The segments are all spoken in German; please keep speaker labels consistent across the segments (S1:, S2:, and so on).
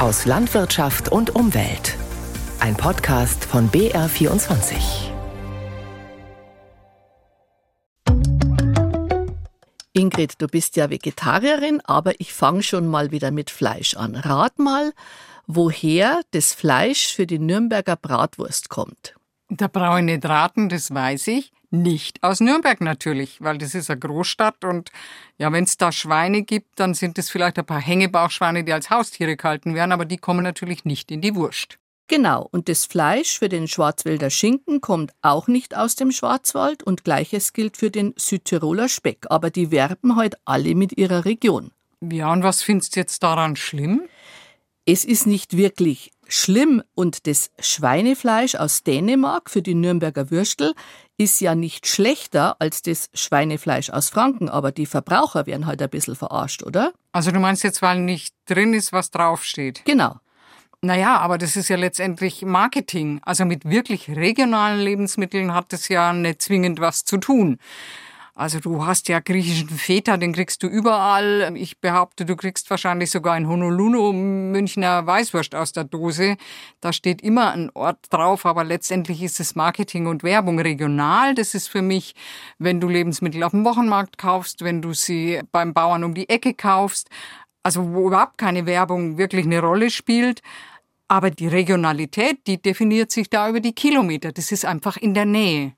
S1: aus Landwirtschaft und Umwelt. Ein Podcast von BR24.
S2: Ingrid, du bist ja Vegetarierin, aber ich fange schon mal wieder mit Fleisch an. Rat mal, woher das Fleisch für die Nürnberger Bratwurst kommt.
S3: Da brauche ich nicht raten, das weiß ich. Nicht aus Nürnberg natürlich, weil das ist eine Großstadt und ja, wenn es da Schweine gibt, dann sind es vielleicht ein paar Hängebauchschweine, die als Haustiere gehalten werden, aber die kommen natürlich nicht in die Wurst.
S2: Genau, und das Fleisch für den Schwarzwälder Schinken kommt auch nicht aus dem Schwarzwald und gleiches gilt für den Südtiroler Speck, aber die werben heute halt alle mit ihrer Region.
S3: Ja, und was findest du jetzt daran schlimm?
S2: Es ist nicht wirklich schlimm und das Schweinefleisch aus Dänemark für die Nürnberger Würstel ist ja nicht schlechter als das Schweinefleisch aus Franken, aber die Verbraucher werden halt ein bisschen verarscht, oder?
S3: Also du meinst jetzt, weil nicht drin ist, was draufsteht?
S2: Genau.
S3: Naja, aber das ist ja letztendlich Marketing. Also mit wirklich regionalen Lebensmitteln hat das ja nicht zwingend was zu tun. Also du hast ja griechischen Feta, den kriegst du überall. Ich behaupte, du kriegst wahrscheinlich sogar in Honolulu Münchner Weißwurst aus der Dose. Da steht immer ein Ort drauf, aber letztendlich ist es Marketing und Werbung regional. Das ist für mich, wenn du Lebensmittel auf dem Wochenmarkt kaufst, wenn du sie beim Bauern um die Ecke kaufst. Also wo überhaupt keine Werbung wirklich eine Rolle spielt. Aber die Regionalität, die definiert sich da über die Kilometer. Das ist einfach in der Nähe.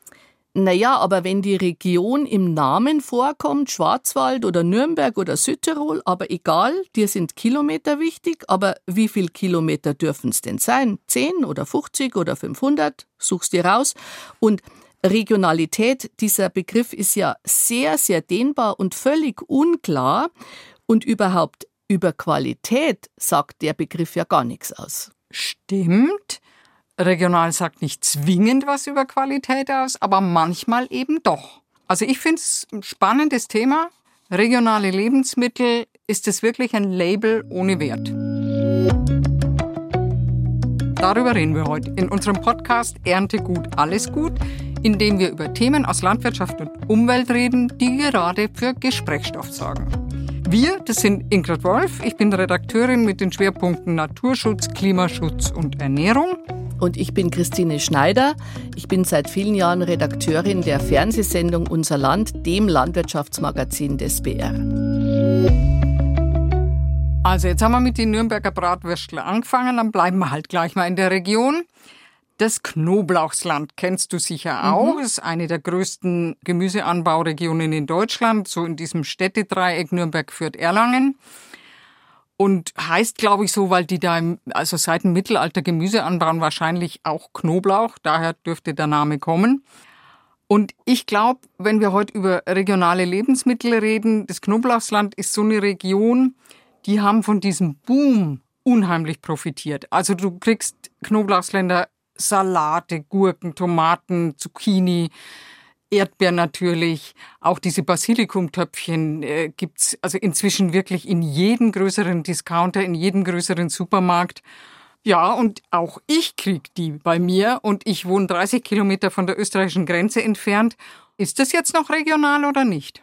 S2: Naja, aber wenn die Region im Namen vorkommt, Schwarzwald oder Nürnberg oder Südtirol, aber egal, dir sind Kilometer wichtig, aber wie viel Kilometer dürfen es denn sein? 10 oder 50 oder 500? Suchst dir raus. Und Regionalität, dieser Begriff ist ja sehr, sehr dehnbar und völlig unklar. Und überhaupt über Qualität sagt der Begriff ja gar nichts aus.
S3: Stimmt. Regional sagt nicht zwingend was über Qualität aus, aber manchmal eben doch. Also ich finde es ein spannendes Thema. Regionale Lebensmittel, ist es wirklich ein Label ohne Wert? Darüber reden wir heute in unserem Podcast Ernte gut, alles gut, in dem wir über Themen aus Landwirtschaft und Umwelt reden, die gerade für Gesprächsstoff sorgen. Wir, das sind Ingrid Wolf, ich bin Redakteurin mit den Schwerpunkten Naturschutz, Klimaschutz und Ernährung.
S2: Und ich bin Christine Schneider. Ich bin seit vielen Jahren Redakteurin der Fernsehsendung Unser Land, dem Landwirtschaftsmagazin des BR.
S3: Also jetzt haben wir mit den Nürnberger Bratwürstel angefangen, dann bleiben wir halt gleich mal in der Region. Das Knoblauchsland kennst du sicher auch. Mhm. ist eine der größten Gemüseanbauregionen in Deutschland, so in diesem Städtedreieck Nürnberg, Fürth, Erlangen. Und heißt, glaube ich, so, weil die da im, also seit dem Mittelalter Gemüse anbauen, wahrscheinlich auch Knoblauch. Daher dürfte der Name kommen. Und ich glaube, wenn wir heute über regionale Lebensmittel reden, das Knoblauchsland ist so eine Region, die haben von diesem Boom unheimlich profitiert. Also du kriegst Knoblauchsländer Salate, Gurken, Tomaten, Zucchini, Erdbeeren natürlich, auch diese Basilikumtöpfchen äh, gibt's also inzwischen wirklich in jedem größeren Discounter, in jedem größeren Supermarkt. Ja, und auch ich krieg die bei mir und ich wohne 30 Kilometer von der österreichischen Grenze entfernt. Ist das jetzt noch regional oder nicht?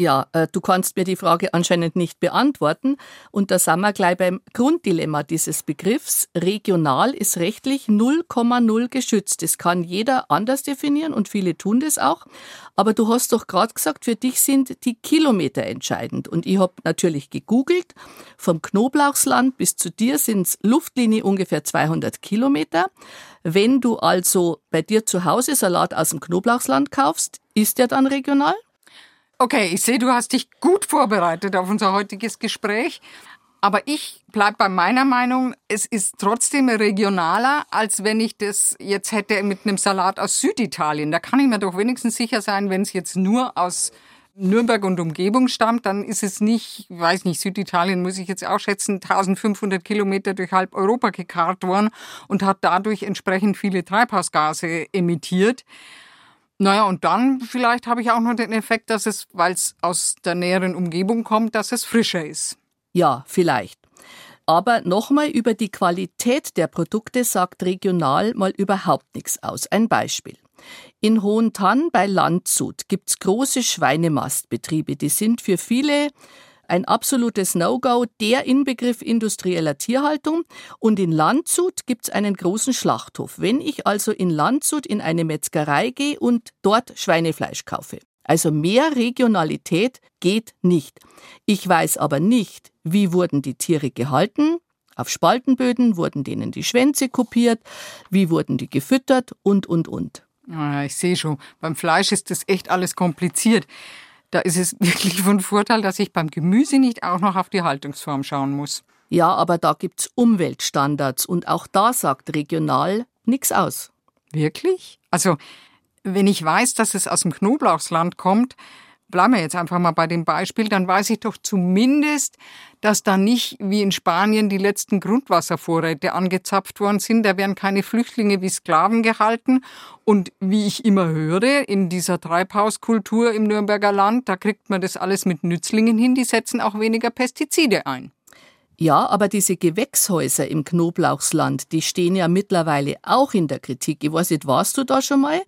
S2: Ja, äh, du kannst mir die Frage anscheinend nicht beantworten. Und da sind wir gleich beim Grunddilemma dieses Begriffs. Regional ist rechtlich 0,0 geschützt. Das kann jeder anders definieren und viele tun das auch. Aber du hast doch gerade gesagt, für dich sind die Kilometer entscheidend. Und ich habe natürlich gegoogelt. Vom Knoblauchsland bis zu dir sind es Luftlinie ungefähr 200 Kilometer. Wenn du also bei dir zu Hause Salat aus dem Knoblauchsland kaufst, ist der dann regional?
S3: Okay, ich sehe, du hast dich gut vorbereitet auf unser heutiges Gespräch. Aber ich bleibe bei meiner Meinung, es ist trotzdem regionaler, als wenn ich das jetzt hätte mit einem Salat aus Süditalien. Da kann ich mir doch wenigstens sicher sein, wenn es jetzt nur aus Nürnberg und Umgebung stammt, dann ist es nicht, ich weiß nicht, Süditalien muss ich jetzt auch schätzen, 1500 Kilometer durch halb Europa gekarrt worden und hat dadurch entsprechend viele Treibhausgase emittiert. Naja, und dann vielleicht habe ich auch noch den Effekt, dass es, weil es aus der näheren Umgebung kommt, dass es frischer ist.
S2: Ja, vielleicht. Aber nochmal über die Qualität der Produkte sagt regional mal überhaupt nichts aus. Ein Beispiel. In Hohentann bei Landshut gibt's große Schweinemastbetriebe. Die sind für viele ein absolutes No-Go, der Inbegriff industrieller Tierhaltung. Und in Landshut gibt's einen großen Schlachthof. Wenn ich also in Landshut in eine Metzgerei gehe und dort Schweinefleisch kaufe. Also mehr Regionalität geht nicht. Ich weiß aber nicht, wie wurden die Tiere gehalten, auf Spaltenböden wurden denen die Schwänze kopiert, wie wurden die gefüttert und, und, und.
S3: Ja, ich sehe schon, beim Fleisch ist das echt alles kompliziert. Da ist es wirklich von Vorteil, dass ich beim Gemüse nicht auch noch auf die Haltungsform schauen muss.
S2: Ja, aber da gibt's Umweltstandards und auch da sagt regional nichts aus.
S3: Wirklich? Also, wenn ich weiß, dass es aus dem Knoblauchsland kommt, bleiben wir jetzt einfach mal bei dem Beispiel, dann weiß ich doch zumindest, dass da nicht wie in Spanien die letzten Grundwasservorräte angezapft worden sind. Da werden keine Flüchtlinge wie Sklaven gehalten. Und wie ich immer höre, in dieser Treibhauskultur im Nürnberger Land, da kriegt man das alles mit Nützlingen hin, die setzen auch weniger Pestizide ein.
S2: Ja, aber diese Gewächshäuser im Knoblauchsland, die stehen ja mittlerweile auch in der Kritik. Ich weiß nicht, warst du da schon mal?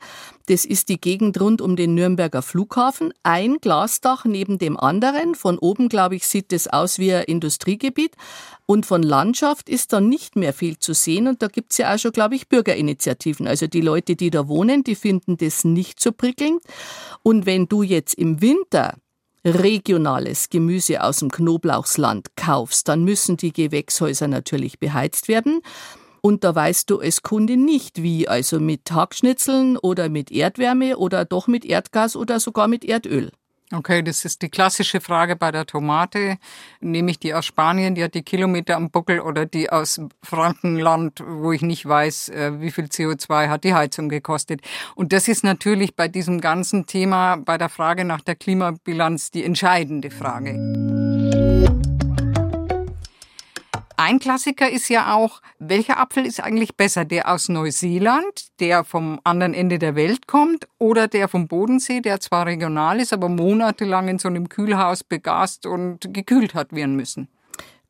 S2: Das ist die Gegend rund um den Nürnberger Flughafen. Ein Glasdach neben dem anderen. Von oben, glaube ich, sieht es aus wie ein Industriegebiet. Und von Landschaft ist da nicht mehr viel zu sehen. Und da gibt's ja auch schon, glaube ich, Bürgerinitiativen. Also die Leute, die da wohnen, die finden das nicht so prickelnd. Und wenn du jetzt im Winter regionales Gemüse aus dem Knoblauchsland kaufst, dann müssen die Gewächshäuser natürlich beheizt werden. Und da weißt du als Kunde nicht wie, also mit Hackschnitzeln oder mit Erdwärme oder doch mit Erdgas oder sogar mit Erdöl.
S3: Okay, das ist die klassische Frage bei der Tomate. Nehme ich die aus Spanien, die hat die Kilometer am Buckel, oder die aus Frankenland, wo ich nicht weiß, äh, wie viel CO2 hat die Heizung gekostet. Und das ist natürlich bei diesem ganzen Thema, bei der Frage nach der Klimabilanz, die entscheidende Frage. Ein Klassiker ist ja auch, welcher Apfel ist eigentlich besser? Der aus Neuseeland, der vom anderen Ende der Welt kommt, oder der vom Bodensee, der zwar regional ist, aber monatelang in so einem Kühlhaus begast und gekühlt hat werden müssen?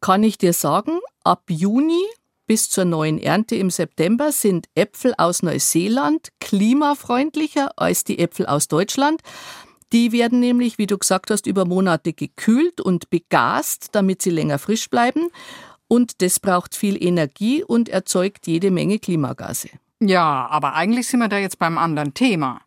S2: Kann ich dir sagen, ab Juni bis zur neuen Ernte im September sind Äpfel aus Neuseeland klimafreundlicher als die Äpfel aus Deutschland. Die werden nämlich, wie du gesagt hast, über Monate gekühlt und begast, damit sie länger frisch bleiben und das braucht viel Energie und erzeugt jede Menge Klimagase.
S3: Ja, aber eigentlich sind wir da jetzt beim anderen Thema.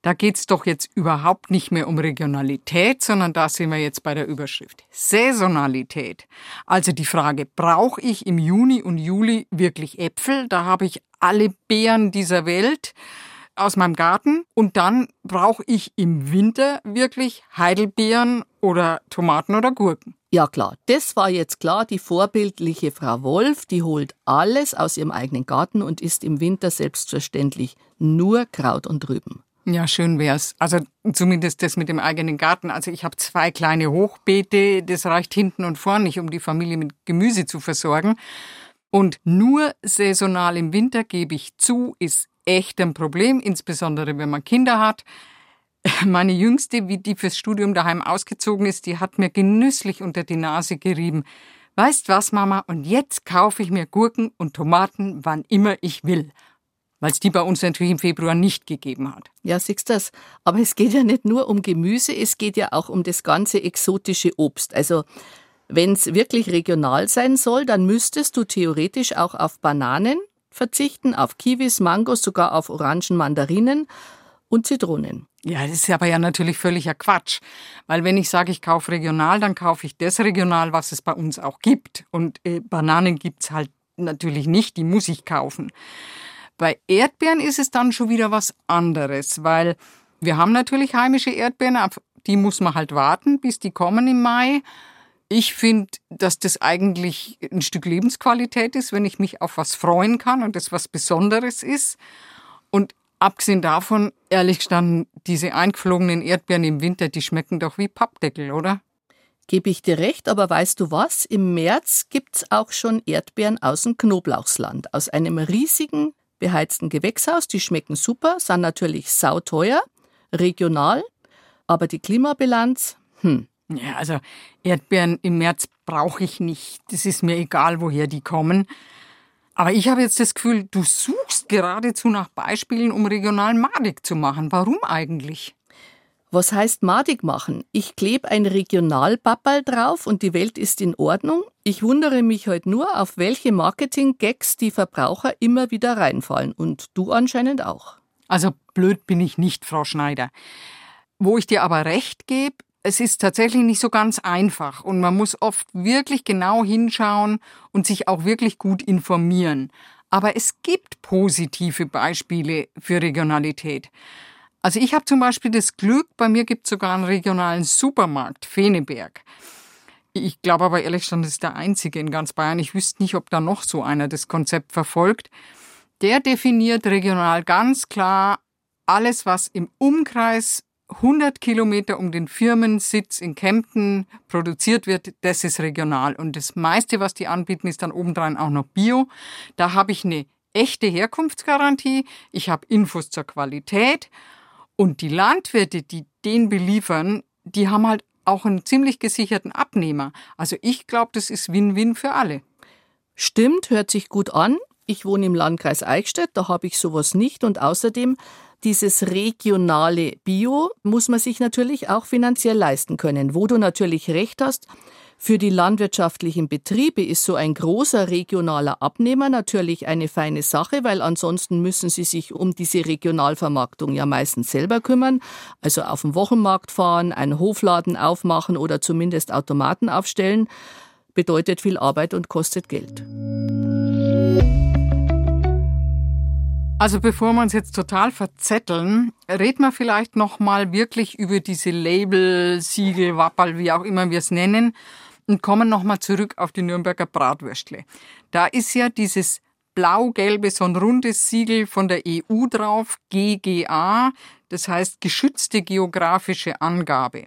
S3: Da geht's doch jetzt überhaupt nicht mehr um Regionalität, sondern da sind wir jetzt bei der Überschrift Saisonalität. Also die Frage, brauche ich im Juni und Juli wirklich Äpfel? Da habe ich alle Beeren dieser Welt aus meinem Garten und dann brauche ich im Winter wirklich Heidelbeeren oder Tomaten oder Gurken.
S2: Ja klar, das war jetzt klar. Die vorbildliche Frau Wolf, die holt alles aus ihrem eigenen Garten und isst im Winter selbstverständlich nur Kraut und Rüben.
S3: Ja, schön wär's. Also zumindest das mit dem eigenen Garten. Also ich habe zwei kleine Hochbeete, das reicht hinten und vorn nicht, um die Familie mit Gemüse zu versorgen. Und nur saisonal im Winter, gebe ich zu, ist echt ein Problem, insbesondere wenn man Kinder hat. Meine Jüngste, wie die fürs Studium daheim ausgezogen ist, die hat mir genüsslich unter die Nase gerieben. Weißt was, Mama, und jetzt kaufe ich mir Gurken und Tomaten, wann immer ich will. Weil es die bei uns natürlich im Februar nicht gegeben hat.
S2: Ja, siehst das. Aber es geht ja nicht nur um Gemüse, es geht ja auch um das ganze exotische Obst. Also, wenn es wirklich regional sein soll, dann müsstest du theoretisch auch auf Bananen verzichten, auf Kiwis, Mangos, sogar auf Orangen, Mandarinen und Zitronen.
S3: Ja, das ist aber ja natürlich völliger Quatsch. Weil wenn ich sage, ich kaufe regional, dann kaufe ich das regional, was es bei uns auch gibt. Und äh, Bananen gibt's halt natürlich nicht, die muss ich kaufen. Bei Erdbeeren ist es dann schon wieder was anderes, weil wir haben natürlich heimische Erdbeeren, auf die muss man halt warten, bis die kommen im Mai. Ich finde, dass das eigentlich ein Stück Lebensqualität ist, wenn ich mich auf was freuen kann und das was Besonderes ist. Und abgesehen davon, ehrlich gestanden, diese eingeflogenen Erdbeeren im Winter, die schmecken doch wie Pappdeckel, oder?
S2: Gebe ich dir recht, aber weißt du was? Im März gibt's auch schon Erdbeeren aus dem Knoblauchsland, aus einem riesigen beheizten Gewächshaus. Die schmecken super, sind natürlich sauteuer, regional, aber die Klimabilanz, hm,
S3: ja, also Erdbeeren im März brauche ich nicht. Das ist mir egal, woher die kommen. Aber ich habe jetzt das Gefühl, du suchst geradezu nach Beispielen, um regional madig zu machen. Warum eigentlich?
S2: Was heißt madig machen? Ich klebe ein Regionalbappal drauf und die Welt ist in Ordnung. Ich wundere mich heute nur, auf welche Marketing-Gags die Verbraucher immer wieder reinfallen. Und du anscheinend auch.
S3: Also blöd bin ich nicht, Frau Schneider. Wo ich dir aber recht gebe, es ist tatsächlich nicht so ganz einfach und man muss oft wirklich genau hinschauen und sich auch wirklich gut informieren. Aber es gibt positive Beispiele für Regionalität. Also ich habe zum Beispiel das Glück, bei mir gibt es sogar einen regionalen Supermarkt, Feneberg. Ich glaube aber ehrlich gesagt, das ist der einzige in ganz Bayern. Ich wüsste nicht, ob da noch so einer das Konzept verfolgt. Der definiert regional ganz klar alles, was im Umkreis 100 Kilometer um den Firmensitz in Kempten produziert wird, das ist regional. Und das meiste, was die anbieten, ist dann obendrein auch noch Bio. Da habe ich eine echte Herkunftsgarantie. Ich habe Infos zur Qualität und die Landwirte, die den beliefern, die haben halt auch einen ziemlich gesicherten Abnehmer. Also ich glaube, das ist Win-Win für alle.
S2: Stimmt, hört sich gut an. Ich wohne im Landkreis Eichstätt, da habe ich sowas nicht. Und außerdem, dieses regionale Bio muss man sich natürlich auch finanziell leisten können. Wo du natürlich recht hast, für die landwirtschaftlichen Betriebe ist so ein großer regionaler Abnehmer natürlich eine feine Sache, weil ansonsten müssen sie sich um diese Regionalvermarktung ja meistens selber kümmern. Also auf den Wochenmarkt fahren, einen Hofladen aufmachen oder zumindest Automaten aufstellen, bedeutet viel Arbeit und kostet Geld.
S3: Also bevor wir uns jetzt total verzetteln, reden wir vielleicht noch mal wirklich über diese Label, Siegel, Wappal, wie auch immer wir es nennen und kommen nochmal zurück auf die Nürnberger Bratwürstle. Da ist ja dieses blau-gelbe, so ein rundes Siegel von der EU drauf, GGA, das heißt geschützte geografische Angabe.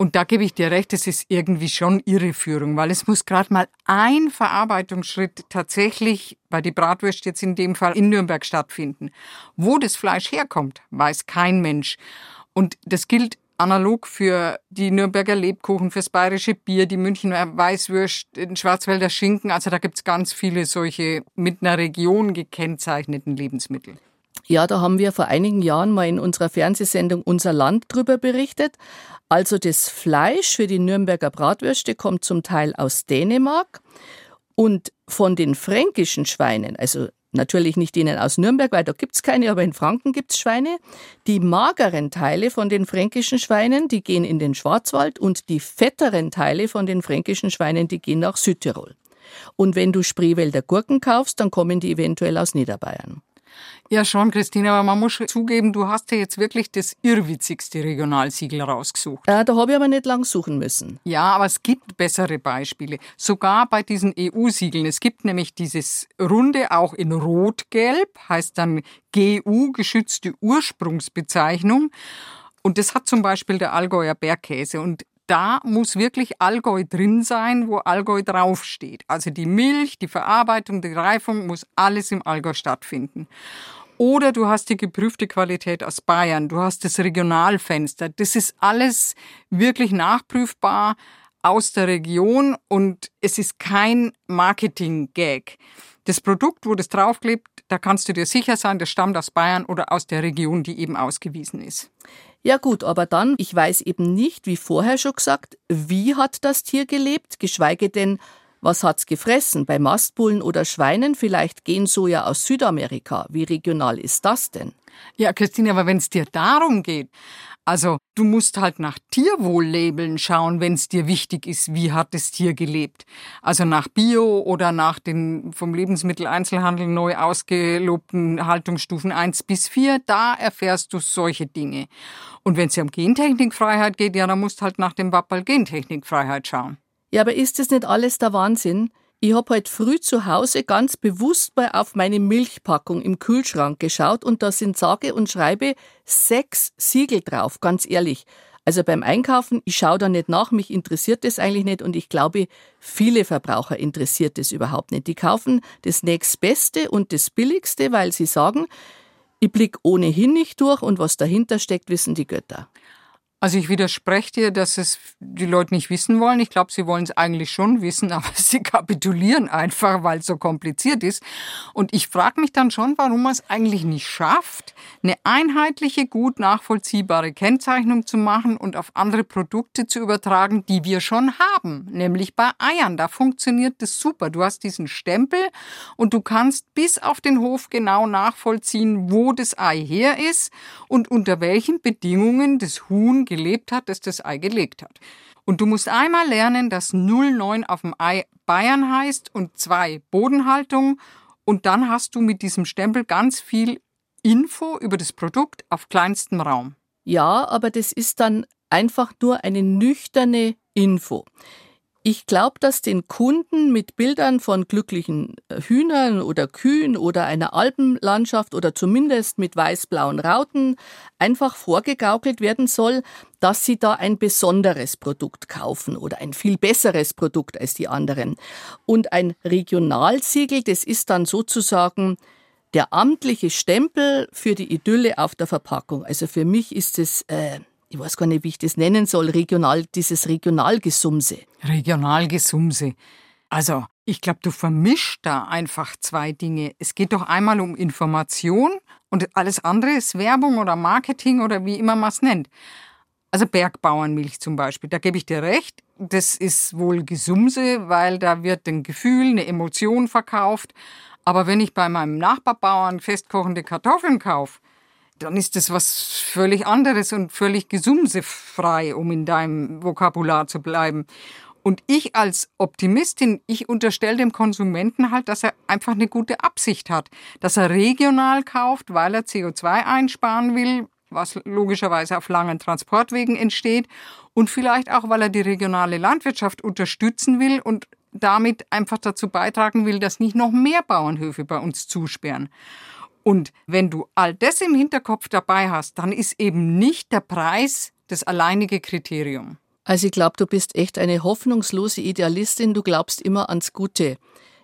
S3: Und da gebe ich dir recht, es ist irgendwie schon Irreführung, weil es muss gerade mal ein Verarbeitungsschritt tatsächlich bei die Bratwurst jetzt in dem Fall in Nürnberg stattfinden. Wo das Fleisch herkommt, weiß kein Mensch. Und das gilt analog für die Nürnberger Lebkuchen, fürs bayerische Bier, die Münchner Weißwürst, den Schwarzwälder Schinken. Also da gibt's ganz viele solche mit einer Region gekennzeichneten Lebensmittel.
S2: Ja, da haben wir vor einigen Jahren mal in unserer Fernsehsendung Unser Land drüber berichtet. Also das Fleisch für die Nürnberger Bratwürste kommt zum Teil aus Dänemark und von den fränkischen Schweinen, also Natürlich nicht denen aus Nürnberg, weil da gibt's keine, aber in Franken gibt's Schweine. Die mageren Teile von den fränkischen Schweinen, die gehen in den Schwarzwald und die fetteren Teile von den fränkischen Schweinen, die gehen nach Südtirol. Und wenn du Spreewälder Gurken kaufst, dann kommen die eventuell aus Niederbayern.
S3: Ja, schon, Christine, aber man muss zugeben, du hast ja jetzt wirklich das irrwitzigste Regionalsiegel rausgesucht.
S2: Äh, da habe ich aber nicht lang suchen müssen.
S3: Ja, aber es gibt bessere Beispiele. Sogar bei diesen EU-Siegeln. Es gibt nämlich dieses Runde auch in Rot-Gelb, heißt dann GU, geschützte Ursprungsbezeichnung. Und das hat zum Beispiel der Allgäuer Bergkäse. Und da muss wirklich Allgäu drin sein, wo Allgäu draufsteht. Also die Milch, die Verarbeitung, die Reifung muss alles im Allgäu stattfinden. Oder du hast die geprüfte Qualität aus Bayern, du hast das Regionalfenster. Das ist alles wirklich nachprüfbar aus der Region und es ist kein Marketing-Gag. Das Produkt, wo das draufklebt, da kannst du dir sicher sein, das stammt aus Bayern oder aus der Region, die eben ausgewiesen ist.
S2: Ja gut, aber dann, ich weiß eben nicht, wie vorher schon gesagt, wie hat das Tier gelebt, geschweige denn, was hat's gefressen? Bei Mastbullen oder Schweinen? Vielleicht gehen so ja aus Südamerika. Wie regional ist das denn?
S3: Ja, Christine, aber wenn es dir darum geht, also du musst halt nach Tierwohllabeln schauen, wenn es dir wichtig ist, wie hat das Tier gelebt. Also nach Bio oder nach den vom Lebensmitteleinzelhandel neu ausgelobten Haltungsstufen 1 bis 4, da erfährst du solche Dinge. Und wenn es ja um Gentechnikfreiheit geht, ja, dann musst du halt nach dem Wappel Gentechnikfreiheit schauen.
S2: Ja, aber ist das nicht alles der Wahnsinn? Ich hab heute früh zu Hause ganz bewusst mal auf meine Milchpackung im Kühlschrank geschaut und da sind sage und schreibe sechs Siegel drauf, ganz ehrlich. Also beim Einkaufen, ich schaue da nicht nach, mich interessiert das eigentlich nicht und ich glaube, viele Verbraucher interessiert das überhaupt nicht. Die kaufen das nächstbeste und das billigste, weil sie sagen, ich blick ohnehin nicht durch und was dahinter steckt, wissen die Götter.
S3: Also ich widerspreche dir, dass es die Leute nicht wissen wollen. Ich glaube, sie wollen es eigentlich schon wissen, aber sie kapitulieren einfach, weil es so kompliziert ist. Und ich frage mich dann schon, warum man es eigentlich nicht schafft, eine einheitliche, gut nachvollziehbare Kennzeichnung zu machen und auf andere Produkte zu übertragen, die wir schon haben. Nämlich bei Eiern. Da funktioniert das super. Du hast diesen Stempel und du kannst bis auf den Hof genau nachvollziehen, wo das Ei her ist und unter welchen Bedingungen das Huhn gelebt hat, das das Ei gelegt hat. Und du musst einmal lernen, dass 09 auf dem Ei Bayern heißt und 2 Bodenhaltung. Und dann hast du mit diesem Stempel ganz viel Info über das Produkt auf kleinstem Raum.
S2: Ja, aber das ist dann einfach nur eine nüchterne Info. Ich glaube, dass den Kunden mit Bildern von glücklichen äh, Hühnern oder Kühen oder einer Alpenlandschaft oder zumindest mit weiß-blauen Rauten einfach vorgegaukelt werden soll, dass sie da ein besonderes Produkt kaufen oder ein viel besseres Produkt als die anderen. Und ein Regionalsiegel, das ist dann sozusagen der amtliche Stempel für die Idylle auf der Verpackung. Also für mich ist es äh, ich weiß gar nicht, wie ich das nennen soll, regional, dieses Regionalgesumse.
S3: Regionalgesumse. Also, ich glaube, du vermischst da einfach zwei Dinge. Es geht doch einmal um Information und alles andere ist Werbung oder Marketing oder wie immer man es nennt. Also Bergbauernmilch zum Beispiel, da gebe ich dir recht. Das ist wohl Gesumse, weil da wird ein Gefühl, eine Emotion verkauft. Aber wenn ich bei meinem Nachbarbauern festkochende Kartoffeln kaufe, dann ist das was völlig anderes und völlig gesumsefrei, um in deinem Vokabular zu bleiben. Und ich als Optimistin, ich unterstelle dem Konsumenten halt, dass er einfach eine gute Absicht hat, dass er regional kauft, weil er CO2 einsparen will, was logischerweise auf langen Transportwegen entsteht und vielleicht auch, weil er die regionale Landwirtschaft unterstützen will und damit einfach dazu beitragen will, dass nicht noch mehr Bauernhöfe bei uns zusperren. Und wenn du all das im Hinterkopf dabei hast, dann ist eben nicht der Preis das alleinige Kriterium.
S2: Also ich glaube, du bist echt eine hoffnungslose Idealistin. Du glaubst immer ans Gute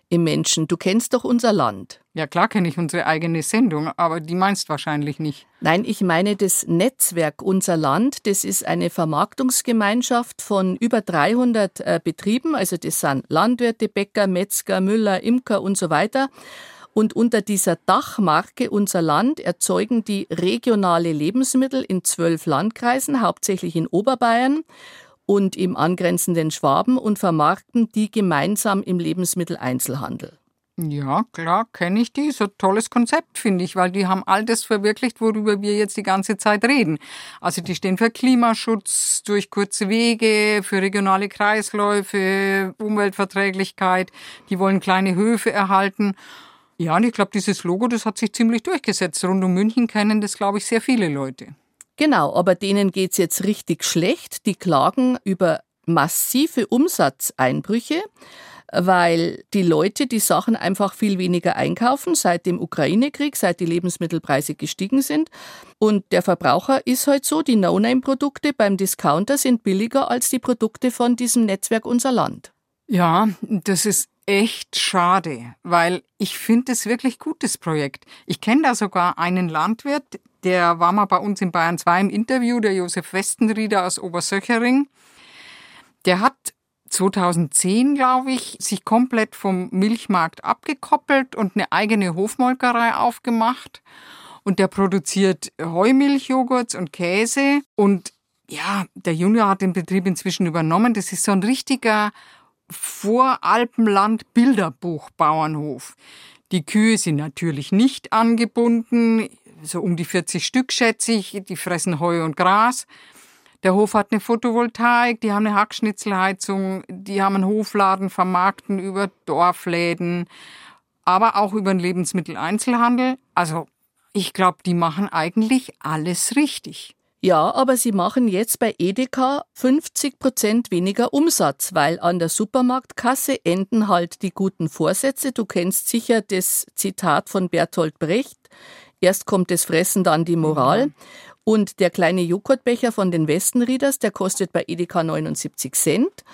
S2: im Menschen. Du kennst doch unser Land.
S3: Ja, klar kenne ich unsere eigene Sendung, aber die meinst wahrscheinlich nicht.
S2: Nein, ich meine das Netzwerk Unser Land. Das ist eine Vermarktungsgemeinschaft von über 300 äh, Betrieben. Also das sind Landwirte, Bäcker, Metzger, Müller, Imker und so weiter. Und unter dieser Dachmarke Unser Land erzeugen die regionale Lebensmittel in zwölf Landkreisen, hauptsächlich in Oberbayern und im angrenzenden Schwaben und vermarkten die gemeinsam im Lebensmitteleinzelhandel.
S3: Ja, klar, kenne ich die. So tolles Konzept, finde ich, weil die haben all das verwirklicht, worüber wir jetzt die ganze Zeit reden. Also die stehen für Klimaschutz durch kurze Wege, für regionale Kreisläufe, Umweltverträglichkeit, die wollen kleine Höfe erhalten. Ja, und ich glaube, dieses Logo, das hat sich ziemlich durchgesetzt. Rund um München kennen das, glaube ich, sehr viele Leute.
S2: Genau, aber denen geht es jetzt richtig schlecht. Die klagen über massive Umsatzeinbrüche, weil die Leute die Sachen einfach viel weniger einkaufen seit dem Ukraine-Krieg, seit die Lebensmittelpreise gestiegen sind. Und der Verbraucher ist halt so, die No-Name-Produkte beim Discounter sind billiger als die Produkte von diesem Netzwerk Unser Land.
S3: Ja, das ist echt schade, weil ich finde es wirklich gutes Projekt. Ich kenne da sogar einen Landwirt, der war mal bei uns in Bayern 2 im Interview, der Josef Westenrieder aus Obersöchering. Der hat 2010, glaube ich, sich komplett vom Milchmarkt abgekoppelt und eine eigene Hofmolkerei aufgemacht. Und der produziert Heumilchjoghurts und Käse. Und ja, der Junior hat den Betrieb inzwischen übernommen. Das ist so ein richtiger Voralpenland Bilderbuch Bauernhof. Die Kühe sind natürlich nicht angebunden, so um die 40 Stück schätze ich, die fressen Heu und Gras. Der Hof hat eine Photovoltaik, die haben eine Hackschnitzelheizung, die haben einen Hofladen, vermarkten über Dorfläden, aber auch über den Lebensmitteleinzelhandel. Also ich glaube, die machen eigentlich alles richtig.
S2: Ja, aber sie machen jetzt bei Edeka 50 Prozent weniger Umsatz, weil an der Supermarktkasse enden halt die guten Vorsätze. Du kennst sicher das Zitat von Bertolt Brecht. Erst kommt das Fressen, dann die Moral. Und der kleine Joghurtbecher von den Westenrieders, der kostet bei Edeka 79 Cent.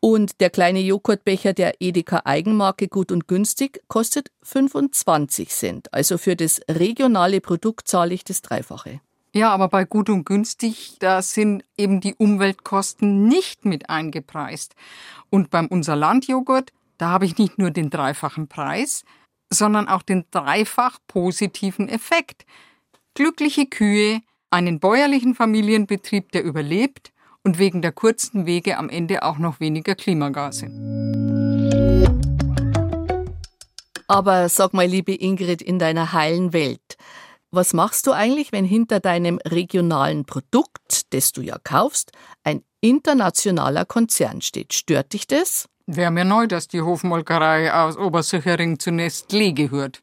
S2: Und der kleine Joghurtbecher der Edeka Eigenmarke Gut und Günstig kostet 25 Cent. Also für das regionale Produkt zahle ich das Dreifache.
S3: Ja, aber bei gut und günstig, da sind eben die Umweltkosten nicht mit eingepreist. Und beim Unser Landjoghurt, da habe ich nicht nur den dreifachen Preis, sondern auch den dreifach positiven Effekt. Glückliche Kühe, einen bäuerlichen Familienbetrieb, der überlebt und wegen der kurzen Wege am Ende auch noch weniger Klimagase.
S2: Aber sag mal, liebe Ingrid, in deiner heilen Welt, was machst du eigentlich, wenn hinter deinem regionalen Produkt, das du ja kaufst, ein internationaler Konzern steht? Stört dich das?
S3: Wäre mir neu, dass die Hofmolkerei aus Obersüchering zu Nestlé gehört.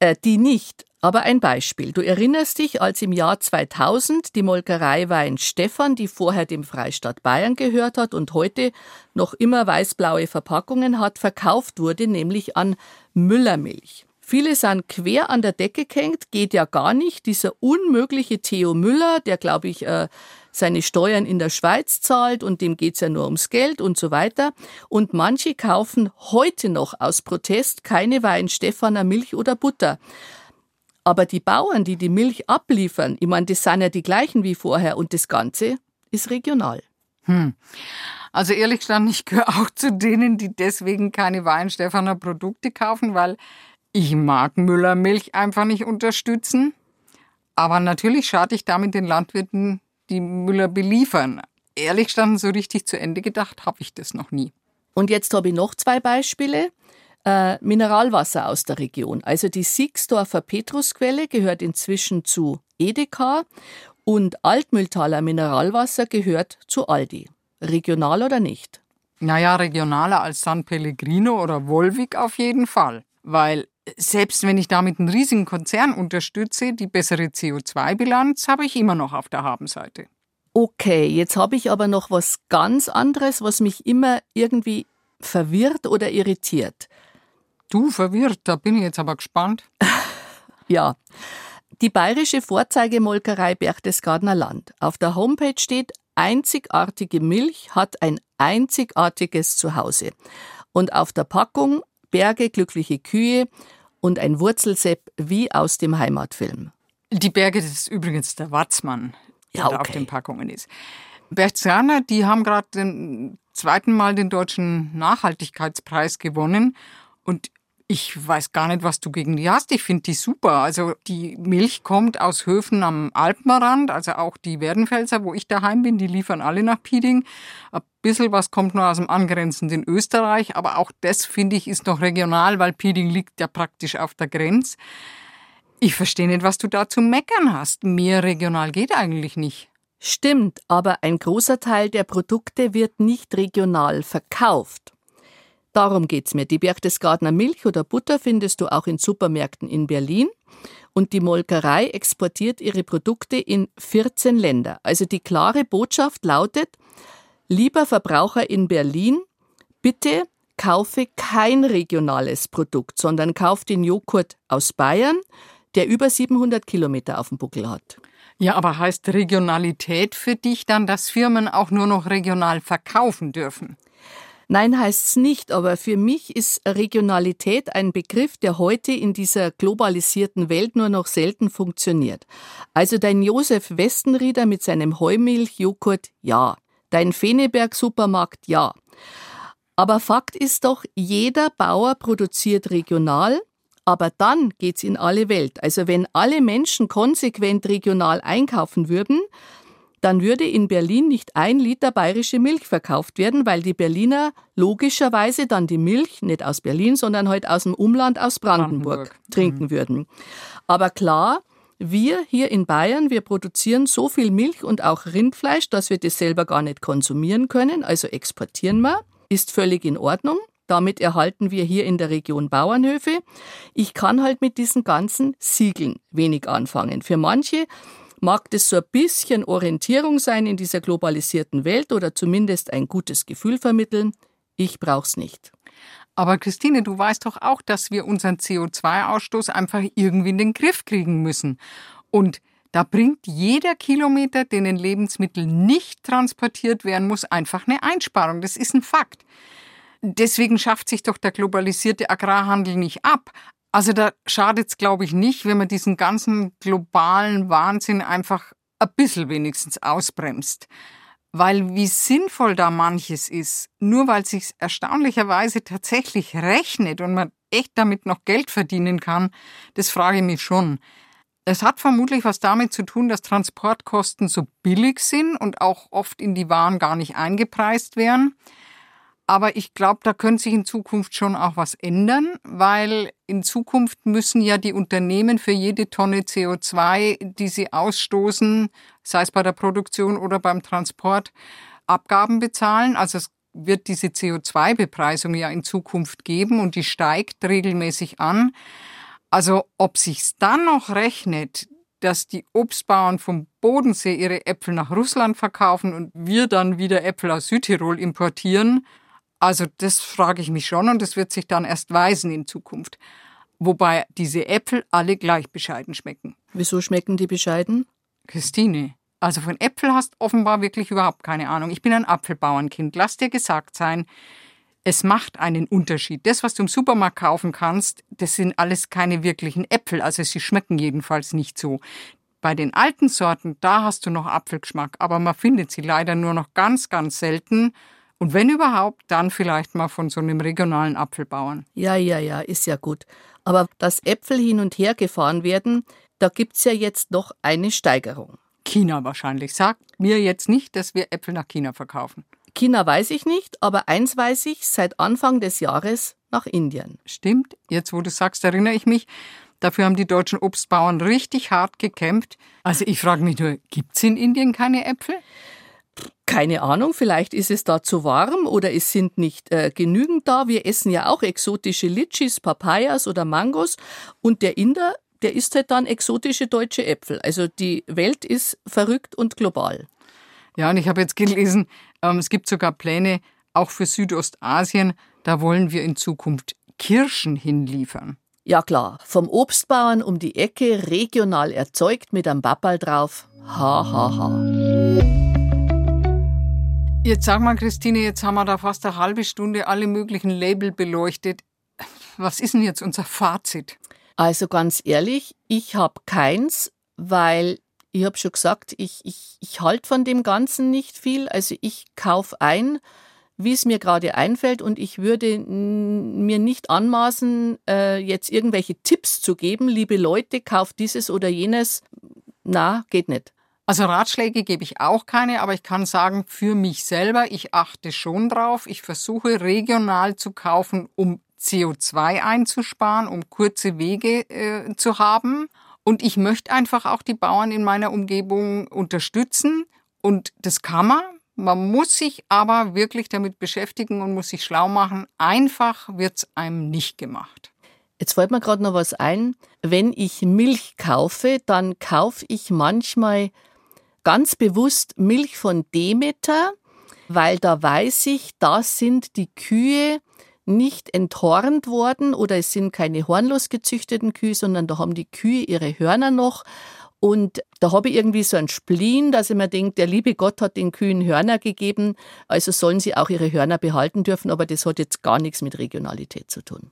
S2: Äh, die nicht. Aber ein Beispiel. Du erinnerst dich, als im Jahr 2000 die Molkerei Wein Stefan, die vorher dem Freistaat Bayern gehört hat und heute noch immer weißblaue Verpackungen hat, verkauft wurde, nämlich an Müllermilch. Viele sind quer an der Decke gehängt, geht ja gar nicht. Dieser unmögliche Theo Müller, der, glaube ich, äh, seine Steuern in der Schweiz zahlt und dem geht's ja nur ums Geld und so weiter. Und manche kaufen heute noch aus Protest keine Weinstefaner Milch oder Butter. Aber die Bauern, die die Milch abliefern, ich meine, das sind ja die gleichen wie vorher und das Ganze ist regional.
S3: Hm. Also ehrlich gesagt, ich gehöre auch zu denen, die deswegen keine Weinstefaner Produkte kaufen, weil ich mag Müllermilch einfach nicht unterstützen. Aber natürlich schade ich damit den Landwirten, die Müller beliefern. Ehrlich gestanden, so richtig zu Ende gedacht habe ich das noch nie.
S2: Und jetzt habe ich noch zwei Beispiele. Äh, Mineralwasser aus der Region. Also die Siegsdorfer Petrusquelle gehört inzwischen zu Edeka und Altmühltaler Mineralwasser gehört zu Aldi. Regional oder nicht?
S3: Naja, regionaler als San Pellegrino oder Wolvik auf jeden Fall. Weil selbst wenn ich damit einen riesigen Konzern unterstütze, die bessere CO2-Bilanz habe ich immer noch auf der Habenseite.
S2: Okay, jetzt habe ich aber noch was ganz anderes, was mich immer irgendwie verwirrt oder irritiert.
S3: Du verwirrt, da bin ich jetzt aber gespannt.
S2: ja. Die bayerische Vorzeigemolkerei Berchtesgadener Land. Auf der Homepage steht, einzigartige Milch hat ein einzigartiges Zuhause. Und auf der Packung Berge glückliche Kühe und ein Wurzelsepp wie aus dem Heimatfilm.
S3: Die Berge, das ist übrigens der Watzmann, der
S2: ja, okay.
S3: auf den Packungen ist. Berchtesgadener, die haben gerade den zweiten Mal den deutschen Nachhaltigkeitspreis gewonnen und ich weiß gar nicht, was du gegen die hast. Ich finde die super. Also die Milch kommt aus Höfen am Alpenrand, also auch die Werdenfelser, wo ich daheim bin, die liefern alle nach Pieding. Ein bisschen was kommt nur aus dem angrenzenden Österreich, aber auch das finde ich ist noch regional, weil Pieding liegt ja praktisch auf der Grenze. Ich verstehe nicht, was du da zu meckern hast. Mehr regional geht eigentlich nicht.
S2: Stimmt, aber ein großer Teil der Produkte wird nicht regional verkauft. Darum geht's mir. Die Berchtesgadener Milch oder Butter findest du auch in Supermärkten in Berlin. Und die Molkerei exportiert ihre Produkte in 14 Länder. Also die klare Botschaft lautet, lieber Verbraucher in Berlin, bitte kaufe kein regionales Produkt, sondern kauf den Joghurt aus Bayern, der über 700 Kilometer auf dem Buckel hat.
S3: Ja, aber heißt Regionalität für dich dann, dass Firmen auch nur noch regional verkaufen dürfen?
S2: Nein, heißt's nicht, aber für mich ist Regionalität ein Begriff, der heute in dieser globalisierten Welt nur noch selten funktioniert. Also dein Josef Westenrieder mit seinem Heumilchjoghurt, ja. Dein Feneberg-Supermarkt, ja. Aber Fakt ist doch, jeder Bauer produziert regional, aber dann geht's in alle Welt. Also wenn alle Menschen konsequent regional einkaufen würden, dann würde in Berlin nicht ein Liter bayerische Milch verkauft werden, weil die Berliner logischerweise dann die Milch nicht aus Berlin, sondern halt aus dem Umland aus Brandenburg, Brandenburg. trinken mhm. würden. Aber klar, wir hier in Bayern, wir produzieren so viel Milch und auch Rindfleisch, dass wir das selber gar nicht konsumieren können, also exportieren wir, ist völlig in Ordnung. Damit erhalten wir hier in der Region Bauernhöfe. Ich kann halt mit diesen ganzen Siegeln wenig anfangen. Für manche mag das so ein bisschen Orientierung sein in dieser globalisierten Welt oder zumindest ein gutes Gefühl vermitteln. Ich brauch's nicht.
S3: Aber Christine, du weißt doch auch, dass wir unseren CO2-Ausstoß einfach irgendwie in den Griff kriegen müssen. Und da bringt jeder Kilometer, den ein Lebensmittel nicht transportiert werden muss, einfach eine Einsparung. Das ist ein Fakt. Deswegen schafft sich doch der globalisierte Agrarhandel nicht ab. Also da schadet es, glaube ich, nicht, wenn man diesen ganzen globalen Wahnsinn einfach ein bisschen wenigstens ausbremst. Weil wie sinnvoll da manches ist, nur weil sich erstaunlicherweise tatsächlich rechnet und man echt damit noch Geld verdienen kann, das frage ich mich schon. Es hat vermutlich was damit zu tun, dass Transportkosten so billig sind und auch oft in die Waren gar nicht eingepreist werden. Aber ich glaube, da könnte sich in Zukunft schon auch was ändern, weil in Zukunft müssen ja die Unternehmen für jede Tonne CO2, die sie ausstoßen, sei es bei der Produktion oder beim Transport, Abgaben bezahlen. Also es wird diese CO2-Bepreisung ja in Zukunft geben und die steigt regelmäßig an. Also ob sich's dann noch rechnet, dass die Obstbauern vom Bodensee ihre Äpfel nach Russland verkaufen und wir dann wieder Äpfel aus Südtirol importieren, also das frage ich mich schon und das wird sich dann erst weisen in Zukunft. Wobei diese Äpfel alle gleich bescheiden schmecken.
S2: Wieso schmecken die bescheiden?
S3: Christine, also von Äpfel hast offenbar wirklich überhaupt keine Ahnung. Ich bin ein Apfelbauernkind. Lass dir gesagt sein, es macht einen Unterschied. Das, was du im Supermarkt kaufen kannst, das sind alles keine wirklichen Äpfel. Also sie schmecken jedenfalls nicht so. Bei den alten Sorten, da hast du noch Apfelgeschmack, aber man findet sie leider nur noch ganz, ganz selten. Und wenn überhaupt, dann vielleicht mal von so einem regionalen Apfelbauern.
S2: Ja, ja, ja, ist ja gut. Aber dass Äpfel hin und her gefahren werden, da gibt es ja jetzt noch eine Steigerung.
S3: China wahrscheinlich. Sagt mir jetzt nicht, dass wir Äpfel nach China verkaufen.
S2: China weiß ich nicht, aber eins weiß ich, seit Anfang des Jahres nach Indien.
S3: Stimmt, jetzt wo du sagst, erinnere ich mich. Dafür haben die deutschen Obstbauern richtig hart gekämpft. Also ich frage mich nur, gibt es in Indien keine Äpfel?
S2: Keine Ahnung, vielleicht ist es da zu warm oder es sind nicht äh, genügend da. Wir essen ja auch exotische Litchis, Papayas oder Mangos und der Inder, der isst halt dann exotische deutsche Äpfel. Also die Welt ist verrückt und global.
S3: Ja, und ich habe jetzt gelesen, ähm, es gibt sogar Pläne auch für Südostasien. Da wollen wir in Zukunft Kirschen hinliefern.
S2: Ja klar, vom Obstbauern um die Ecke, regional erzeugt mit einem Bappal drauf. Ha, ha, ha.
S3: Jetzt sag mal, Christine, jetzt haben wir da fast eine halbe Stunde alle möglichen Label beleuchtet. Was ist denn jetzt unser Fazit?
S2: Also ganz ehrlich, ich habe keins, weil ich habe schon gesagt, ich, ich, ich halte von dem Ganzen nicht viel. Also ich kaufe ein, wie es mir gerade einfällt und ich würde mir nicht anmaßen, äh, jetzt irgendwelche Tipps zu geben, liebe Leute, kauft dieses oder jenes. Na, geht nicht.
S3: Also Ratschläge gebe ich auch keine, aber ich kann sagen, für mich selber, ich achte schon drauf. Ich versuche regional zu kaufen, um CO2 einzusparen, um kurze Wege äh, zu haben. Und ich möchte einfach auch die Bauern in meiner Umgebung unterstützen. Und das kann man. Man muss sich aber wirklich damit beschäftigen und muss sich schlau machen. Einfach wird's einem nicht gemacht.
S2: Jetzt fällt mir gerade noch was ein. Wenn ich Milch kaufe, dann kaufe ich manchmal ganz bewusst Milch von Demeter, weil da weiß ich, da sind die Kühe nicht enthornt worden oder es sind keine hornlos gezüchteten Kühe, sondern da haben die Kühe ihre Hörner noch. Und da habe ich irgendwie so ein Spleen, dass ich mir denke, der liebe Gott hat den Kühen Hörner gegeben, also sollen sie auch ihre Hörner behalten dürfen, aber das hat jetzt gar nichts mit Regionalität zu tun.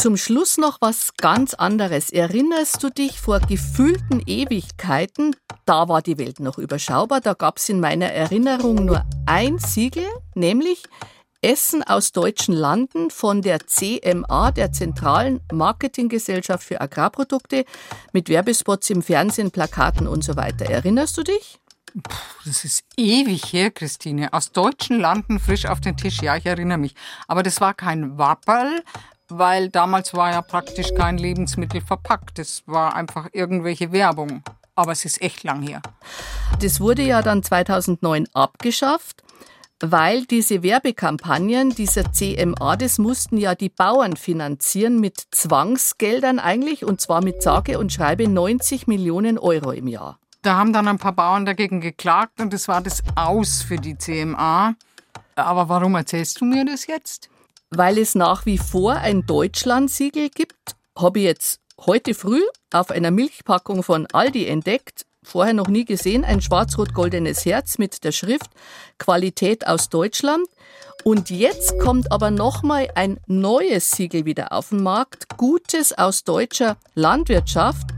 S2: Zum Schluss noch was ganz anderes. Erinnerst du dich vor gefühlten Ewigkeiten, da war die Welt noch überschaubar, da gab es in meiner Erinnerung nur ein Siegel, nämlich Essen aus deutschen Landen von der CMA, der Zentralen Marketinggesellschaft für Agrarprodukte, mit Werbespots im Fernsehen, Plakaten und so weiter. Erinnerst du dich?
S3: Puh, das ist ewig her, Christine. Aus deutschen Landen frisch auf den Tisch. Ja, ich erinnere mich. Aber das war kein Wapperl, weil damals war ja praktisch kein Lebensmittel verpackt. Es war einfach irgendwelche Werbung. Aber es ist echt lang her.
S2: Das wurde ja dann 2009 abgeschafft, weil diese Werbekampagnen dieser CMA, das mussten ja die Bauern finanzieren mit Zwangsgeldern eigentlich und zwar mit sage und schreibe 90 Millionen Euro im Jahr.
S3: Da haben dann ein paar Bauern dagegen geklagt und es war das Aus für die CMA. Aber warum erzählst du mir das jetzt?
S2: Weil es nach wie vor ein Deutschlandsiegel gibt, habe ich jetzt heute früh auf einer Milchpackung von Aldi entdeckt, vorher noch nie gesehen, ein schwarz-rot-goldenes Herz mit der Schrift Qualität aus Deutschland. Und jetzt kommt aber nochmal ein neues Siegel wieder auf den Markt, Gutes aus deutscher Landwirtschaft.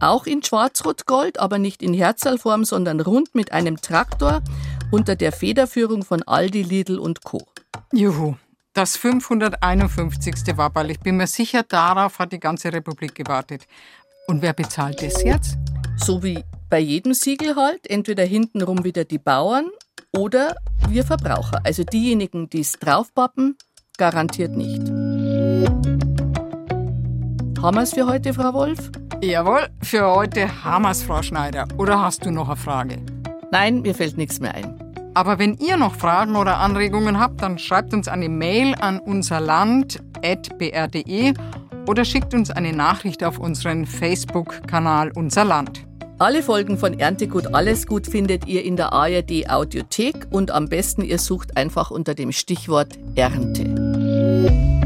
S2: Auch in Schwarz-Rot-Gold, aber nicht in Herzalform, sondern rund mit einem Traktor unter der Federführung von Aldi, Lidl und Co.
S3: Juhu, das 551. Wabberl. Ich bin mir sicher, darauf hat die ganze Republik gewartet. Und wer bezahlt das jetzt?
S2: So wie bei jedem Siegel halt, entweder hintenrum wieder die Bauern oder wir Verbraucher. Also diejenigen, die es draufpappen, garantiert nicht. Haben wir es für heute, Frau Wolf?
S3: Jawohl, für heute haben wir's, Frau Schneider. Oder hast du noch eine Frage?
S2: Nein, mir fällt nichts mehr ein.
S3: Aber wenn ihr noch Fragen oder Anregungen habt, dann schreibt uns eine Mail an unserland.br.de oder schickt uns eine Nachricht auf unseren Facebook-Kanal Unser Land.
S2: Alle Folgen von Erntegut Alles Gut findet ihr in der ARD Audiothek und am besten ihr sucht einfach unter dem Stichwort Ernte.